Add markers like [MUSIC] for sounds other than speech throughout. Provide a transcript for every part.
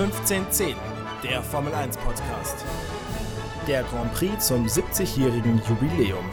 1510, der Formel 1 Podcast. Der Grand Prix zum 70-jährigen Jubiläum.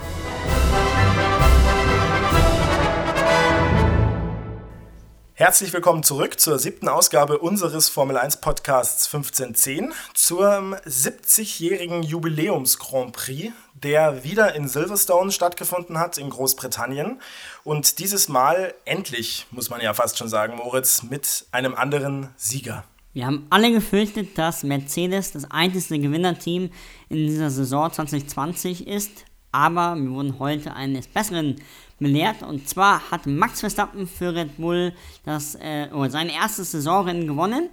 Herzlich willkommen zurück zur siebten Ausgabe unseres Formel 1 Podcasts 1510 zum 70-jährigen Jubiläums Grand Prix, der wieder in Silverstone stattgefunden hat in Großbritannien und dieses Mal endlich, muss man ja fast schon sagen, Moritz, mit einem anderen Sieger. Wir haben alle gefürchtet, dass Mercedes das einzige Gewinnerteam in dieser Saison 2020 ist, aber wir wurden heute eines Besseren belehrt. Und zwar hat Max Verstappen für Red Bull das, äh, sein erstes Saisonrennen gewonnen.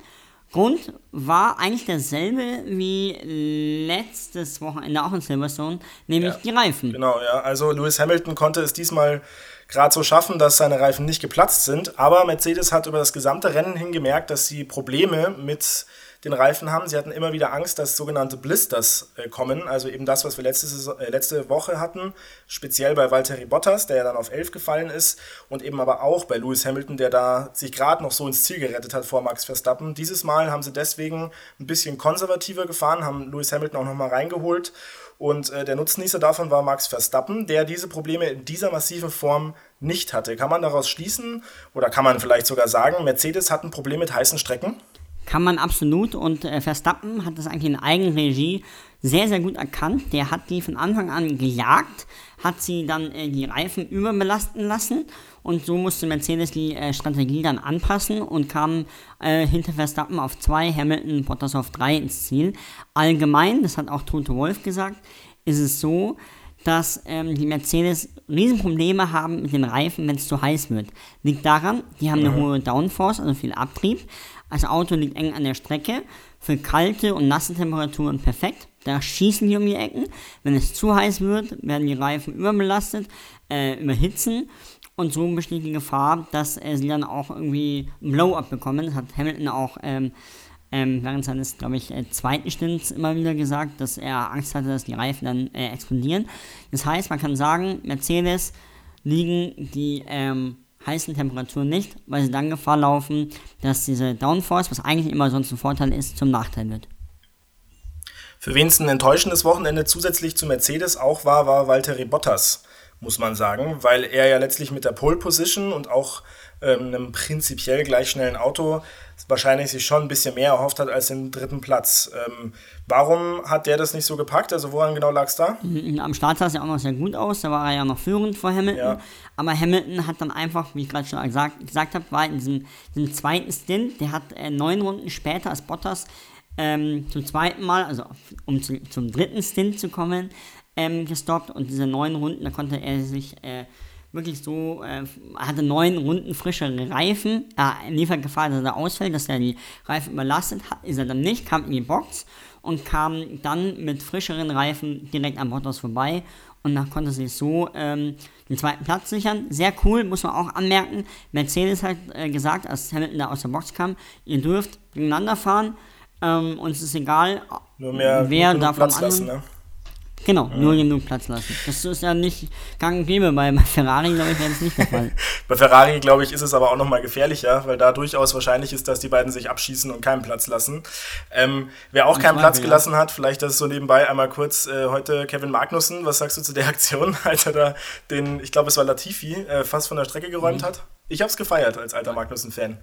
Grund war eigentlich derselbe wie letztes Wochenende auch in Silverstone, nämlich Ja. die Reifen. Genau, ja. Also Lewis Hamilton konnte es diesmal gerade so schaffen, dass seine Reifen nicht geplatzt sind. Aber Mercedes hat über das gesamte Rennen hin gemerkt, dass sie Probleme mit den Reifen haben. Sie hatten immer wieder Angst, dass sogenannte Blisters äh, kommen. Also eben das, was wir letzte, Saison, äh, letzte Woche hatten. Speziell bei Valtteri Bottas, der ja dann auf 11 gefallen ist. Und eben aber auch bei Lewis Hamilton, der da sich gerade noch so ins Ziel gerettet hat vor Max Verstappen. Dieses Mal haben sie deswegen ein bisschen konservativer gefahren, haben Lewis Hamilton auch nochmal reingeholt. Und äh, der Nutznießer davon war Max Verstappen, der diese Probleme in dieser massiven Form nicht hatte. Kann man daraus schließen oder kann man vielleicht sogar sagen, Mercedes hat ein Problem mit heißen Strecken? Kann man absolut und äh, Verstappen hat das eigentlich in Eigenregie sehr, sehr gut erkannt. Der hat die von Anfang an gejagt, hat sie dann äh, die Reifen überbelasten lassen und so musste Mercedes die äh, Strategie dann anpassen und kam äh, hinter Verstappen auf 2, Hamilton, Bottas auf 3 ins Ziel. Allgemein, das hat auch Toto Wolf gesagt, ist es so, dass ähm, die Mercedes Riesenprobleme haben mit den Reifen, wenn es zu heiß wird. Liegt daran, die haben eine hohe Downforce, also viel Abtrieb. Das Auto liegt eng an der Strecke. Für kalte und nasse Temperaturen perfekt. Da schießen die um die Ecken. Wenn es zu heiß wird, werden die Reifen überbelastet, äh, überhitzen. Und so besteht die Gefahr, dass äh, sie dann auch irgendwie ein Blow-up bekommen. Das hat Hamilton auch ähm, ähm, während seines, glaube ich, äh, zweiten Stints immer wieder gesagt, dass er Angst hatte, dass die Reifen dann äh, explodieren. Das heißt, man kann sagen, Mercedes liegen die ähm, heißen Temperaturen nicht, weil sie dann Gefahr laufen, dass diese Downforce, was eigentlich immer sonst ein Vorteil ist, zum Nachteil wird. Für wen es ein enttäuschendes Wochenende zusätzlich zu Mercedes auch war, war Valtteri Bottas, muss man sagen, weil er ja letztlich mit der Pole Position und auch ähm, einem prinzipiell gleich schnellen Auto wahrscheinlich sich schon ein bisschen mehr erhofft hat als den dritten Platz. Ähm, warum hat der das nicht so gepackt? Also woran genau lag es da? Am Start sah es ja auch noch sehr gut aus, da war er ja noch führend vor Hamilton. Ja. Aber Hamilton hat dann einfach, wie ich gerade schon gesagt, gesagt habe, war in diesem, diesem zweiten Stint, der hat äh, neun Runden später als Bottas ähm, zum zweiten Mal, also um zu, zum dritten Stint zu kommen, ähm, gestoppt. Und diese neun Runden, da konnte er sich äh, wirklich so, äh, hatte neun Runden frischere Reifen. Er liefert Gefahr, dass er ausfällt, dass er die Reifen überlastet hat. Ist er dann nicht, kam in die Box und kam dann mit frischeren Reifen direkt am Bottas vorbei. Und dann konnte er sich so ähm, den zweiten Platz sichern. Sehr cool, muss man auch anmerken. Mercedes hat äh, gesagt, als Hamilton da aus der Box kam, ihr dürft gegeneinander fahren. Ähm, uns ist egal, wer genug da vom Platz anderen lassen, ne? Genau, nur genug Platz lassen. Das ist ja nicht gang und gäbe. Bei bei Ferrari, glaube ich, wäre das nicht der Fall. [LAUGHS] Bei Ferrari, glaube ich, ist es aber auch nochmal gefährlicher, weil da durchaus wahrscheinlich ist, dass die beiden sich abschießen und keinen Platz lassen. Ähm, wer auch keinen Zweifel, Platz ja. gelassen hat, vielleicht das so nebenbei einmal kurz äh, heute Kevin Magnussen. Was sagst du zu der [LAUGHS] Aktion, als er da den, ich glaube, es war Latifi, äh, fast von der Strecke geräumt Mhm. hat? Ich habe es gefeiert als alter Magnussen-Fan.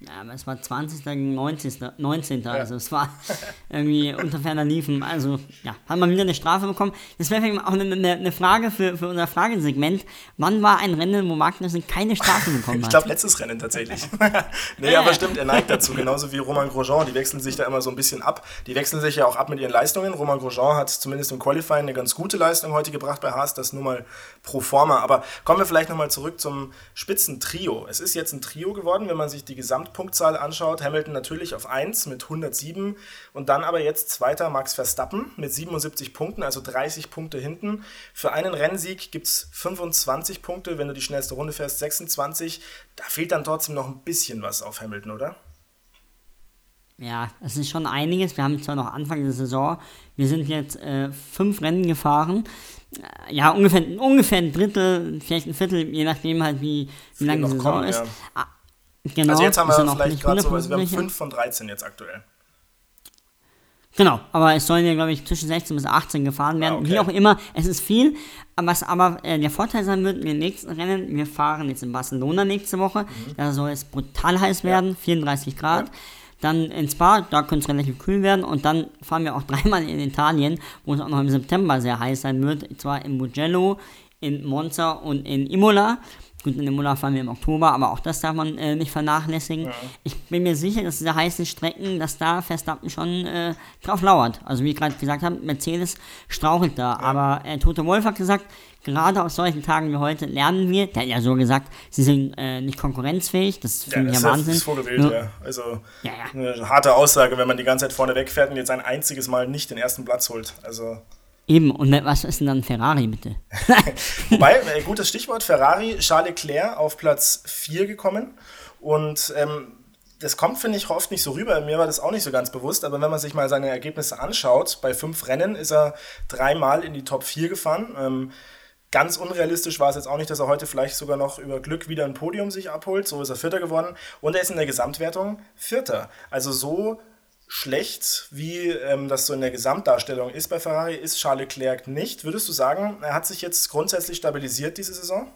Ja, aber es war 20. gegen 19. 19. Also es war [LAUGHS] irgendwie unter ferner Liefen. Also ja, hat man wieder eine Strafe bekommen. Das wäre vielleicht auch eine, eine, eine Frage für, für unser Fragesegment. Wann war ein Rennen, wo Magnussen keine Strafe bekommen Ich hat? glaube, letztes Rennen tatsächlich. [LAUGHS] nee, aber stimmt, er neigt dazu. Genauso wie Roman Grosjean. Die wechseln sich da immer so ein bisschen ab. Die wechseln sich ja auch ab mit ihren Leistungen. Roman Grosjean hat zumindest im Qualifying eine ganz gute Leistung heute gebracht bei Haas. Das nur mal pro forma. Aber kommen wir vielleicht nochmal zurück zum Spitzentrio. Es ist jetzt ein Trio geworden, wenn man sich die Gesamtpunktzahl anschaut. Hamilton natürlich auf 1 mit 107 und dann aber jetzt zweiter Max Verstappen mit 77 Punkten, also 30 Punkte hinten. Für einen Rennsieg gibt es 25 Punkte, wenn du die schnellste Runde fährst, 26. Da fehlt dann trotzdem noch ein bisschen was auf Hamilton, oder? Ja, es ist schon einiges. Wir haben zwar noch Anfang der Saison, wir sind jetzt äh, fünf Rennen gefahren. Äh, Ja, ungefähr, ungefähr ein Drittel, vielleicht ein Viertel, je nachdem halt, wie, wie lang die Saison kommen, ist. ja. Genau, also jetzt haben wir ja vielleicht gerade so, also wir haben 100% 5 von 13 jetzt aktuell. Genau, aber es sollen ja, glaube ich, zwischen 16 bis 18 gefahren werden. Ah, okay. Wie auch immer, es ist viel. Was aber äh, der Vorteil sein wird in den nächsten Rennen, wir fahren jetzt in Barcelona nächste Woche. Mhm. Da soll es brutal heiß werden, 34 Grad. Dann in Spa, da könnte es relativ kühl werden. Und dann fahren wir auch [LAUGHS] dreimal in Italien, wo es auch noch im September sehr heiß sein wird. Und zwar in Mugello, in Monza und in Imola. Gut, in Imola fahren wir im Oktober, aber auch das darf man äh, nicht vernachlässigen. Ich bin mir sicher, dass diese heißen Strecken, dass da Verstappen schon äh, drauf lauert. Also wie ich gerade gesagt habe, Mercedes strauchelt da. Aber äh, Tote Wolf hat gesagt, gerade aus solchen Tagen wie heute lernen wir, der hat ja so gesagt, sie sind äh, nicht konkurrenzfähig. Das Ja, finde ich das ja ist, Wahnsinn. ist vorgewählt, Nur- ja. Also Ja, ja. eine harte Aussage, wenn man die ganze Zeit vorne wegfährt und jetzt ein einziges Mal nicht den ersten Platz holt. Also Eben, und was ist denn dann Ferrari, bitte? [LAUGHS] Wobei, äh, gutes Stichwort, Ferrari, Charles Leclerc auf Platz 4 gekommen. Und ähm, das kommt, finde ich, oft nicht so rüber. Mir war das auch nicht so ganz bewusst, aber wenn man sich mal seine Ergebnisse anschaut, bei fünf Rennen ist er dreimal in die Top 4 gefahren. Ähm, ganz unrealistisch war es jetzt auch nicht, dass er heute vielleicht sogar noch über Glück wieder ein Podium sich abholt. So ist er Vierter geworden. Und er ist in der Gesamtwertung Vierter. Also so schlecht, wie ähm, das so in der Gesamtdarstellung ist bei Ferrari, ist Charles Leclerc nicht. Würdest du sagen, er hat sich jetzt grundsätzlich stabilisiert diese Saison?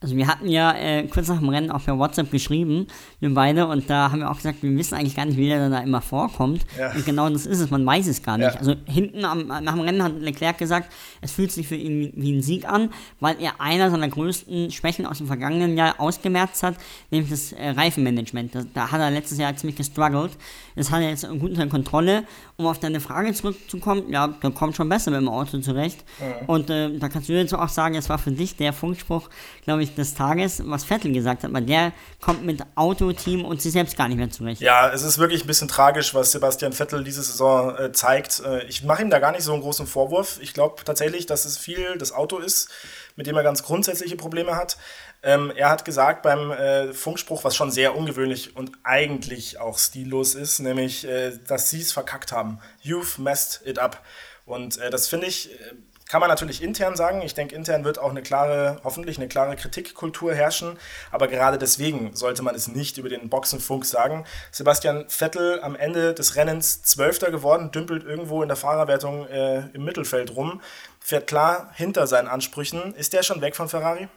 Also wir hatten ja äh, kurz nach dem Rennen auch per WhatsApp geschrieben, wir beide, und da haben wir auch gesagt, wir wissen eigentlich gar nicht, wie der da immer vorkommt. Ja. Und genau das ist es, man weiß es gar nicht. Ja. Also hinten am, nach dem Rennen hat Leclerc gesagt, es fühlt sich für ihn wie, ein Sieg an, weil er einer seiner größten Schwächen aus dem vergangenen Jahr ausgemerzt hat, nämlich das äh, Reifenmanagement. Das, da hat er letztes Jahr ziemlich gestruggelt. Das hat er jetzt gut unter Kontrolle. Um auf deine Frage zurückzukommen, ja, der kommt schon besser mit dem Auto zurecht. Und äh, da kannst du jetzt auch sagen, es war für dich der Funkspruch, glaube ich, des Tages, was Vettel gesagt hat, weil der kommt mit Auto, Team und sich selbst gar nicht mehr zurecht. Ja, es ist wirklich ein bisschen tragisch, was Sebastian Vettel diese Saison äh, zeigt. Äh, ich mache ihm da gar nicht so einen großen Vorwurf. Ich glaube tatsächlich, dass es viel das Auto ist, mit dem er ganz grundsätzliche Probleme hat. Ähm, er hat gesagt beim äh, Funkspruch, was schon sehr ungewöhnlich und eigentlich auch stillos ist, nämlich, äh, dass sie es verkackt haben. You've messed it up. Und äh, das finde ich, äh, kann man natürlich intern sagen. Ich denke, intern wird auch eine klare, hoffentlich eine klare Kritikkultur herrschen. Aber gerade deswegen sollte man es nicht über den Boxenfunk sagen. Sebastian Vettel am Ende des Rennens Zwölfter geworden, dümpelt irgendwo in der Fahrerwertung äh, im Mittelfeld rum, fährt klar hinter seinen Ansprüchen. Ist der schon weg von Ferrari?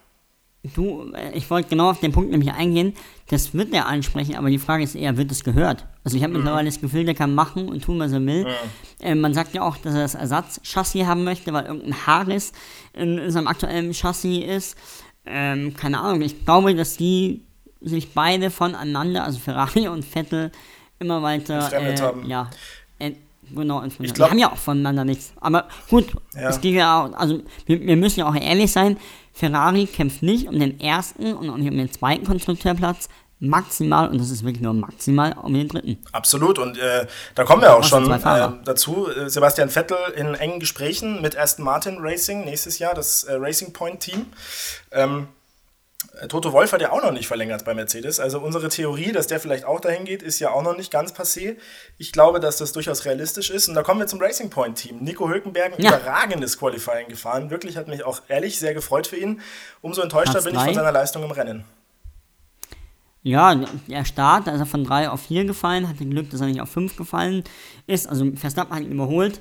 Du, äh, ich wollte genau auf den Punkt nämlich eingehen, das wird er ansprechen, aber die Frage ist eher, wird es gehört? Also ich habe mittlerweile das Gefühl, der kann machen und tun, was er will. Äh, man sagt ja auch, dass er das Ersatzchassis haben möchte, weil irgendein Haarriss in, in seinem aktuellen Chassis ist. Ähm, keine Ahnung, ich glaube, dass die sich beide voneinander, also Ferrari und Vettel, immer weiter, äh, haben. ja, genau, entfremdet. glaub- die haben ja auch voneinander nichts. Aber gut, Ja. es geht ja auch, also wir, wir müssen ja auch ehrlich sein, Ferrari kämpft nicht um den ersten und auch nicht um den zweiten Konstrukteurplatz, maximal, und das ist wirklich nur maximal, um den dritten. Absolut. Und äh, da kommen wir auch schon äh, dazu. Äh, Sebastian Vettel in engen Gesprächen mit Aston Martin Racing nächstes Jahr, das äh, Racing Point Team. Ähm, äh, Toto Wolf hat ja auch noch nicht verlängert bei Mercedes. Also unsere Theorie, dass der vielleicht auch dahin geht, ist ja auch noch nicht ganz passé. Ich glaube, dass das durchaus realistisch ist. Und da kommen wir zum Racing Point Team. Nico Hülkenberg, ein Ja. überragendes Qualifying gefahren. Wirklich hat mich auch ehrlich sehr gefreut für ihn. Umso enttäuschter Platz bin ich drei. von seiner Leistung im Rennen. Ja, der Start, da ist er von 3 auf 4 gefallen, hatte Glück, dass er nicht auf 5 gefallen ist. Also Verstappen hat ihn überholt.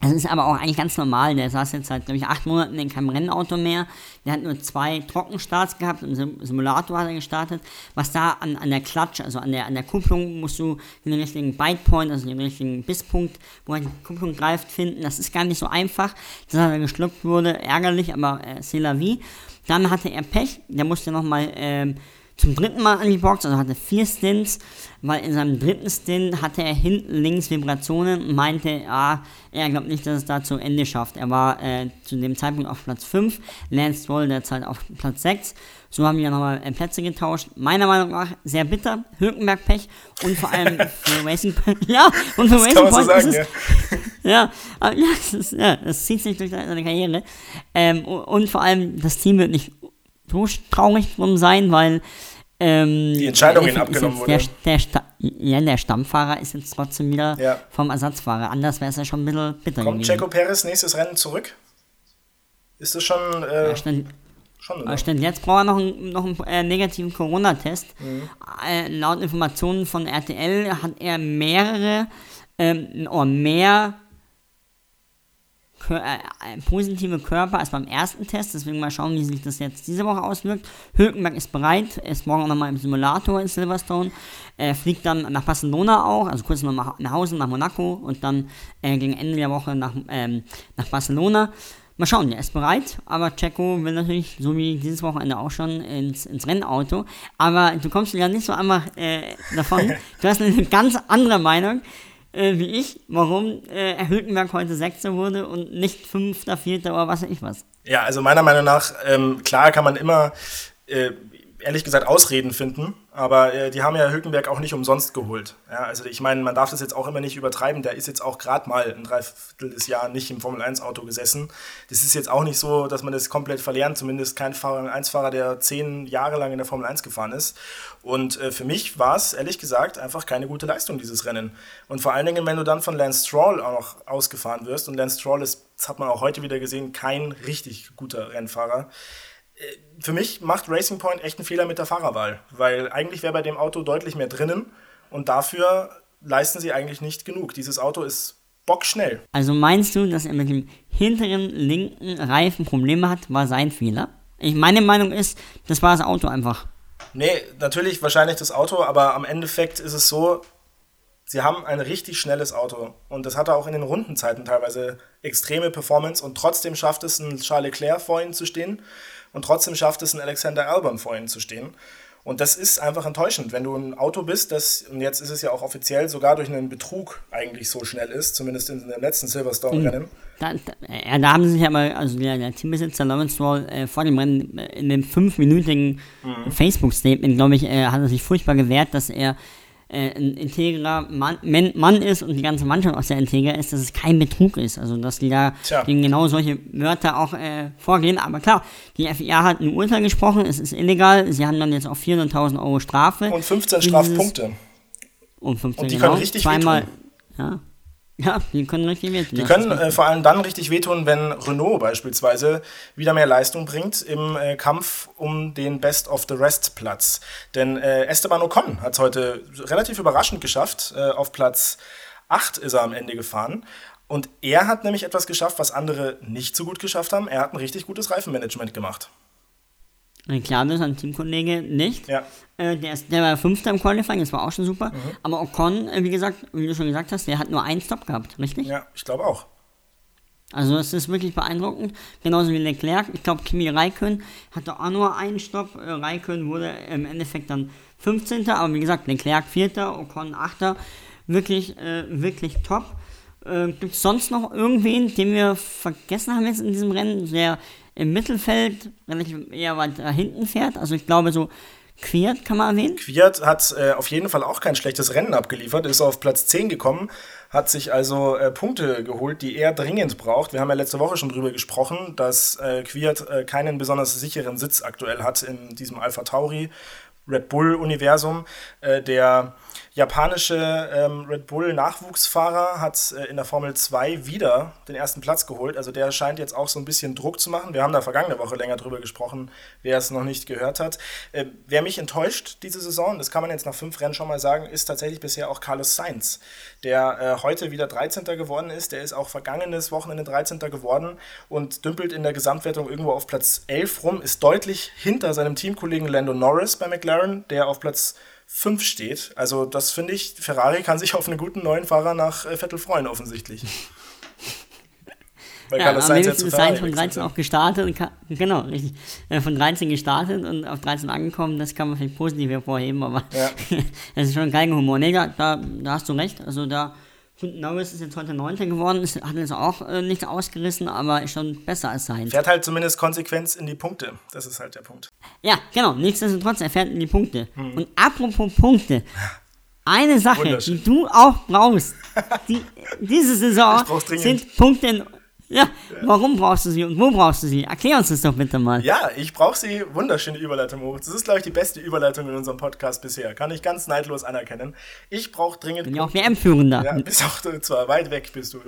Das ist aber auch eigentlich ganz normal. Der saß jetzt seit, glaube ich, acht Monaten in keinem Rennauto mehr. Der hat nur zwei Trockenstarts gehabt. Im Sim- Simulator hat er gestartet. Was da an, an der Klatsch, also an der, an der Kupplung, musst du den richtigen Bitepoint, also den richtigen Bisspunkt, wo er die Kupplung greift, finden. Das ist gar nicht so einfach. Dass er geschluckt wurde, ärgerlich, aber äh, c'est la vie. Dann hatte er Pech. Der musste nochmal ähm, zum dritten Mal an die Box, also hatte vier Stints, weil in seinem dritten Stint hatte er hinten links Vibrationen und meinte, ah, er glaubt nicht, dass es da zu Ende schafft. Er war äh, zu dem Zeitpunkt auf Platz 5, Lance Stroll derzeit auf Platz 6. So haben wir nochmal äh, Plätze getauscht. Meiner Meinung nach sehr bitter, Hülkenberg-Pech und vor allem [LAUGHS] für Racing Point, [LAUGHS] ja, und für Das Racing so Point sagen, [LAUGHS] ja. es, ja, ja, es, ist, ja, es zieht sich durch seine Karriere. Ähm, und, und vor allem, das Team wird nicht so traurig drum sein, weil ähm, Die Entscheidung der ist abgenommen der, wurde. der, Sta ja, der Stammfahrer ist jetzt trotzdem wieder Ja. vom Ersatzfahrer. Anders wäre es ja schon ein bisschen bitter Kommt gewesen. Checo Perez nächstes Rennen zurück? Ist das schon äh, Ja, stand, Schon, jetzt braucht er noch einen, noch einen äh, negativen Corona-Test. Mhm. Äh, laut Informationen von RTL hat er mehrere ähm, oder mehr positive Körper als beim ersten Test. Deswegen mal schauen, wie sich das jetzt diese Woche auswirkt. Hülkenberg ist bereit, er ist morgen nochmal im Simulator in Silverstone. Er fliegt dann nach Barcelona auch, also kurz noch nach Hause, nach Monaco und dann äh, gegen Ende der Woche nach, ähm, nach Barcelona. Mal schauen, er ist bereit, aber Checo will natürlich, so wie dieses Wochenende auch schon, ins, ins Rennauto. Aber du kommst ja nicht so einfach äh, davon. [LAUGHS] Du hast eine ganz andere Meinung äh, wie ich, warum äh, Hülkenberg heute Sechster wurde und nicht Fünfter, Vierter oder was weiß ich was. Ja, also meiner Meinung nach, ähm, klar kann man immer äh, ehrlich gesagt Ausreden finden, aber äh, die haben ja Hülkenberg auch nicht umsonst geholt. Ja, also ich meine, man darf das jetzt auch immer nicht übertreiben. Der ist jetzt auch gerade mal ein Dreiviertel des Jahr nicht im Formel-1-Auto gesessen. Das ist jetzt auch nicht so, dass man das komplett verlernt, zumindest kein Formel-1-Fahrer, der zehn Jahre lang in der Formel 1 gefahren ist. Und äh, für mich war es, ehrlich gesagt, einfach keine gute Leistung, dieses Rennen. Und vor allen Dingen, wenn du dann von Lance Stroll auch noch ausgefahren wirst, und Lance Stroll ist, das hat man auch heute wieder gesehen, kein richtig guter Rennfahrer für mich macht Racing Point echt einen Fehler mit der Fahrerwahl, weil eigentlich wäre bei dem Auto deutlich mehr drinnen und dafür leisten sie eigentlich nicht genug. Dieses Auto ist bockschnell. Also meinst du, dass er mit dem hinteren linken Reifen Probleme hat, war sein Fehler? Ich, meine Meinung ist, das war das Auto einfach. Nee, natürlich wahrscheinlich das Auto, aber am Endeffekt ist es so, sie haben ein richtig schnelles Auto und das hatte auch in den Rundenzeiten teilweise extreme Performance und trotzdem schafft es ein Charles Leclerc vor ihnen zu stehen und trotzdem schafft es ein Alexander Albon vor ihnen zu stehen. Und das ist einfach enttäuschend, wenn du ein Auto bist, das, und jetzt ist es ja auch offiziell, sogar durch einen Betrug eigentlich so schnell ist, zumindest in dem letzten Silverstone-Rennen. Mhm. Da, da, da, haben sie sich aber, also der, der Teambesitzer Lawrence Stroll äh, vor dem Rennen äh, in dem fünfminütigen mhm. Facebook-Statement, glaube ich, äh, hat er sich furchtbar gewehrt, dass er äh, ein integrer Mann, Mann, ist und die ganze Mannschaft auch sehr integer ist, dass es kein Betrug ist. Also, dass die da Tja. gegen genau solche Wörter auch äh, vorgehen. Aber klar, die FIA hat ein Urteil gesprochen, es ist illegal. Sie haben dann jetzt auch 400.000 Euro Strafe. Und 15 Strafpunkte. Und 15 und die genau, können richtig zweimal, ja, ja, die können richtig wehtun. Die können äh, vor allem dann richtig wehtun, wenn Renault beispielsweise wieder mehr Leistung bringt im äh, Kampf um den Best of the Rest Platz. Denn äh, Esteban Ocon hat es heute relativ überraschend geschafft. Äh, auf Platz 8 ist er am Ende gefahren. Und er hat nämlich etwas geschafft, was andere nicht so gut geschafft haben. Er hat ein richtig gutes Reifenmanagement gemacht. Ricciardo, sein Teamkollege, nicht. Ja. Äh, der, ist, der war Fünfter im Qualifying, das war auch schon super. Mhm. Aber Ocon, äh, wie gesagt, wie du schon gesagt hast, der hat nur einen Stop gehabt, richtig? Ja, ich glaube auch. Also es ist wirklich beeindruckend, genauso wie Leclerc. Ich glaube, Kimi Raikön hatte auch nur einen Stopp. Äh, Raikön wurde im Endeffekt dann 15. Aber wie gesagt, Leclerc 4., Ocon 8. Wirklich, äh, wirklich top. Äh, Gibt es sonst noch irgendwen, den wir vergessen haben jetzt in diesem Rennen, der im Mittelfeld relativ eher weit hinten fährt? Also ich glaube so Quiert kann man erwähnen? Quiert hat äh, auf jeden Fall auch kein schlechtes Rennen abgeliefert, ist auf Platz 10 gekommen, hat sich also äh, Punkte geholt, die er dringend braucht. Wir haben ja letzte Woche schon drüber gesprochen, dass äh, Quiert äh, keinen besonders sicheren Sitz aktuell hat in diesem Alpha Tauri Red Bull-Universum. Äh, der japanische ähm, Red Bull Nachwuchsfahrer hat äh, in der Formel 2 wieder den ersten Platz geholt. Also der scheint jetzt auch so ein bisschen Druck zu machen. Wir haben da vergangene Woche länger drüber gesprochen, wer es noch nicht gehört hat. Äh, wer mich enttäuscht diese Saison, das kann man jetzt nach fünf Rennen schon mal sagen, ist tatsächlich bisher auch Carlos Sainz, der äh, heute wieder 13. geworden ist. Der ist auch vergangenes Wochenende 13. geworden und dümpelt in der Gesamtwertung irgendwo auf Platz 11 rum, ist deutlich hinter seinem Teamkollegen Lando Norris bei McLaren, der auf Platz 5 steht. Also das finde ich, Ferrari kann sich auf einen guten neuen Fahrer nach äh, Vettel freuen offensichtlich. Weil ja, Carlos Sainz, ist Sainz von 13 auch gestartet, kann, genau, richtig, äh, von 13 gestartet und auf 13 angekommen, das kann man vielleicht positiv hervorheben, aber ja. [LAUGHS] das ist schon kein Humor. Nee, da, da, hast du recht, also da und Norris ist jetzt heute Neunter geworden, ist, hat jetzt auch äh, nichts ausgerissen, aber ist schon besser als sein. Fährt halt zumindest Konsequenz in die Punkte. Das ist halt der Punkt. Ja, genau. Nichtsdestotrotz, er fährt in die Punkte. Hm. Und apropos Punkte. Eine Sache, die du auch brauchst, die, diese Saison sind Punkte in, Ja, warum brauchst du sie und wo brauchst du sie? Erklär uns das doch bitte mal. Ja, ich brauche sie. Wunderschöne Überleitung, Moritz. Das ist, glaube ich, die beste Überleitung in unserem Podcast bisher. Kann ich ganz neidlos anerkennen. Ich brauche dringend. Bin ja auch WM-Führender. Ja, bist auch zwar weit weg, bist du.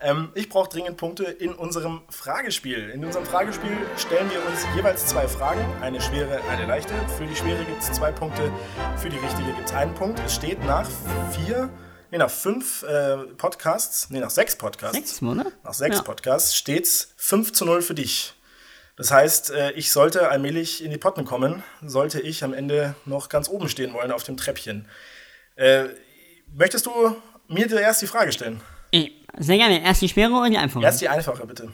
Ähm, ich brauche dringend Punkte in unserem Fragespiel. In unserem Fragespiel stellen wir uns jeweils zwei Fragen. Eine schwere, eine leichte. Für die schwere gibt es zwei Punkte, für die richtige gibt es einen Punkt. Es steht nach vier nee, nach fünf äh, Podcasts, nee, nach sechs Podcasts. Sechs, oder? Nach sechs ja. Podcasts steht's 5 zu 0 für dich. Das heißt, äh, ich sollte allmählich in die Potten kommen, sollte ich am Ende noch ganz oben stehen wollen auf dem Treppchen. Äh, möchtest du mir zuerst die Frage stellen? Sehr gerne. Erst die schwere oder die einfache? Erst die einfache, bitte.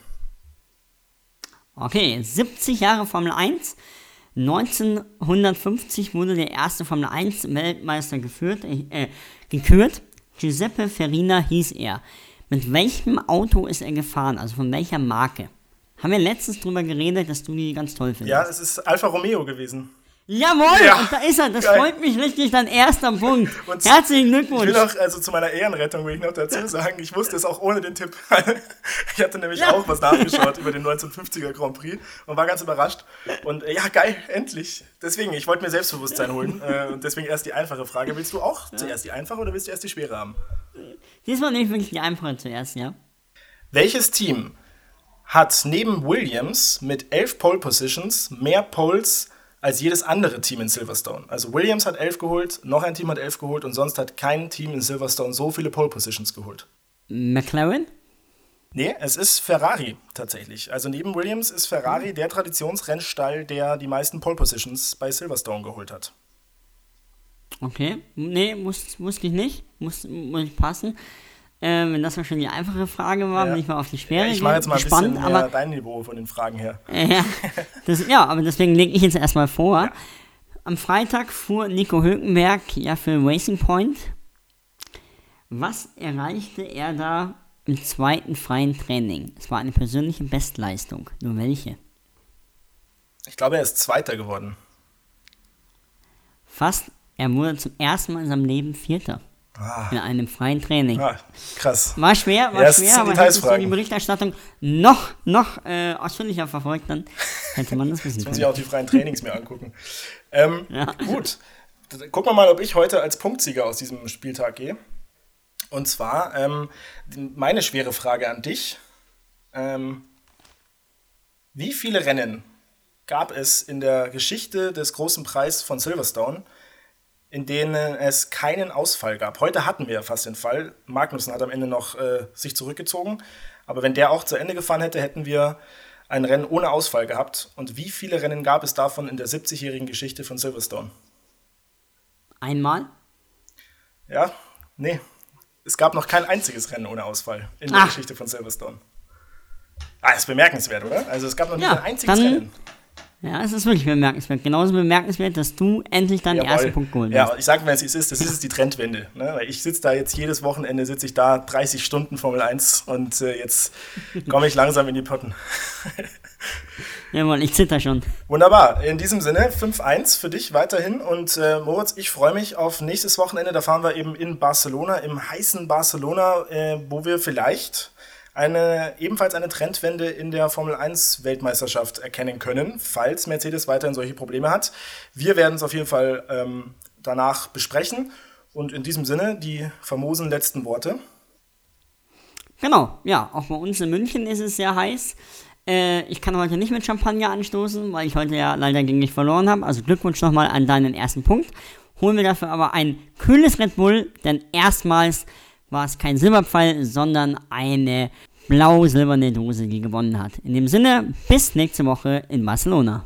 Okay, 70 Jahre Formel 1. 1950 wurde der erste Formel 1 Weltmeister geführt, äh, gekürt. Giuseppe Farina hieß er. Mit welchem Auto ist er gefahren? Also von welcher Marke? Haben wir letztens drüber geredet, dass du die ganz toll findest. Ja, es ist Alfa Romeo gewesen. Jawohl, ja. da ist er. Das Geil. freut mich richtig, dein erster Punkt. [LAUGHS] Und Herzlichen Glückwunsch. Ich will auch, also zu meiner Ehrenrettung will ich noch dazu sagen, ich wusste es auch ohne den Tipp. [LAUGHS] ich hatte nämlich ja. auch was nachgeschaut über den 1950er Grand Prix und war ganz überrascht. Und äh, ja, geil, endlich. Deswegen, ich wollte mir Selbstbewusstsein holen. Äh, und deswegen erst die einfache Frage. Willst du auch ja. zuerst die einfache oder willst du erst die schwere haben? Diesmal nehme ich wirklich die einfache zuerst, ja. Welches Team hat neben Williams mit elf Pole Positions mehr Poles als jedes andere Team in Silverstone. Also Williams hat elf geholt, noch ein Team hat elf geholt und sonst hat kein Team in Silverstone so viele Pole Positions geholt. McLaren? Nee, es ist Ferrari tatsächlich. Also neben Williams ist Ferrari der Traditionsrennstall, der die meisten Pole Positions bei Silverstone geholt hat. Okay, nee, muss, wusste ich nicht. Muss, muss ich passen. Ähm, wenn das schon die einfache Frage war, ja. bin ich mal auf die schwere ja, Ich mache jetzt mal gespannt, ein bisschen aber, dein Niveau von den Fragen her. Ja, [LAUGHS] das, ja aber deswegen lege ich jetzt erstmal vor. Ja. Am Freitag fuhr Nico Hülkenberg ja für Racing Point. Was erreichte er da im zweiten freien Training? Es war eine persönliche Bestleistung. Nur welche? Ich glaube, er ist Zweiter geworden. Fast. Er wurde zum ersten Mal in seinem Leben Vierter. Ah. In einem freien Training. Ah, krass. War schwer, war ja, schwer, aber hättest du die Berichterstattung noch, noch äh, ausführlicher verfolgt, dann hätte man das [LAUGHS] wissen können. Jetzt muss ich auch die freien Trainings mir angucken. Ähm, [LAUGHS] ja. Gut, gucken wir mal, ob ich heute als Punktsieger aus diesem Spieltag gehe. Und zwar ähm, meine schwere Frage an dich. Ähm, wie viele Rennen gab es in der Geschichte des großen Preis von Silverstone, in denen es keinen Ausfall gab. Heute hatten wir fast den Fall. Magnussen hat am Ende noch äh, sich zurückgezogen. Aber wenn der auch zu Ende gefahren hätte, hätten wir ein Rennen ohne Ausfall gehabt. Und wie viele Rennen gab es davon in der 70-jährigen Geschichte von Silverstone? Einmal? Ja, nee. Es gab noch kein einziges Rennen ohne Ausfall in der Ach. Geschichte von Silverstone. Ah, ist bemerkenswert, oder? Also es gab noch ja, nicht ein einziges Rennen. Ja, es ist wirklich bemerkenswert. Genauso bemerkenswert, dass du endlich deinen Jawohl. ersten Punkt geholt hast. Ja, ich sage, wenn es ist, das ist die Trendwende. Ne? Ich sitze da jetzt jedes Wochenende, sitze ich da 30 Stunden Formel 1 und äh, jetzt komme ich langsam in die Potten. [LAUGHS] Jawohl, ich zitter schon. Wunderbar. In diesem Sinne 5-1 für dich weiterhin. Und äh, Moritz, ich freue mich auf nächstes Wochenende. Da fahren wir eben in Barcelona, im heißen Barcelona, äh, wo wir vielleicht eine, ebenfalls eine Trendwende in der Formel 1 Weltmeisterschaft erkennen können, falls Mercedes weiterhin solche Probleme hat. Wir werden es auf jeden Fall ähm, danach besprechen. Und in diesem Sinne die famosen letzten Worte. Genau, ja, auch bei uns in München ist es sehr heiß. Äh, ich kann heute nicht mit Champagner anstoßen, weil ich heute ja leider gegen dich verloren habe. Also Glückwunsch nochmal an deinen ersten Punkt. Holen wir dafür aber ein kühles Red Bull, denn erstmals war es kein Silberpfeil, sondern eine blau-silberne Dose, die gewonnen hat. In dem Sinne, bis nächste Woche in Barcelona.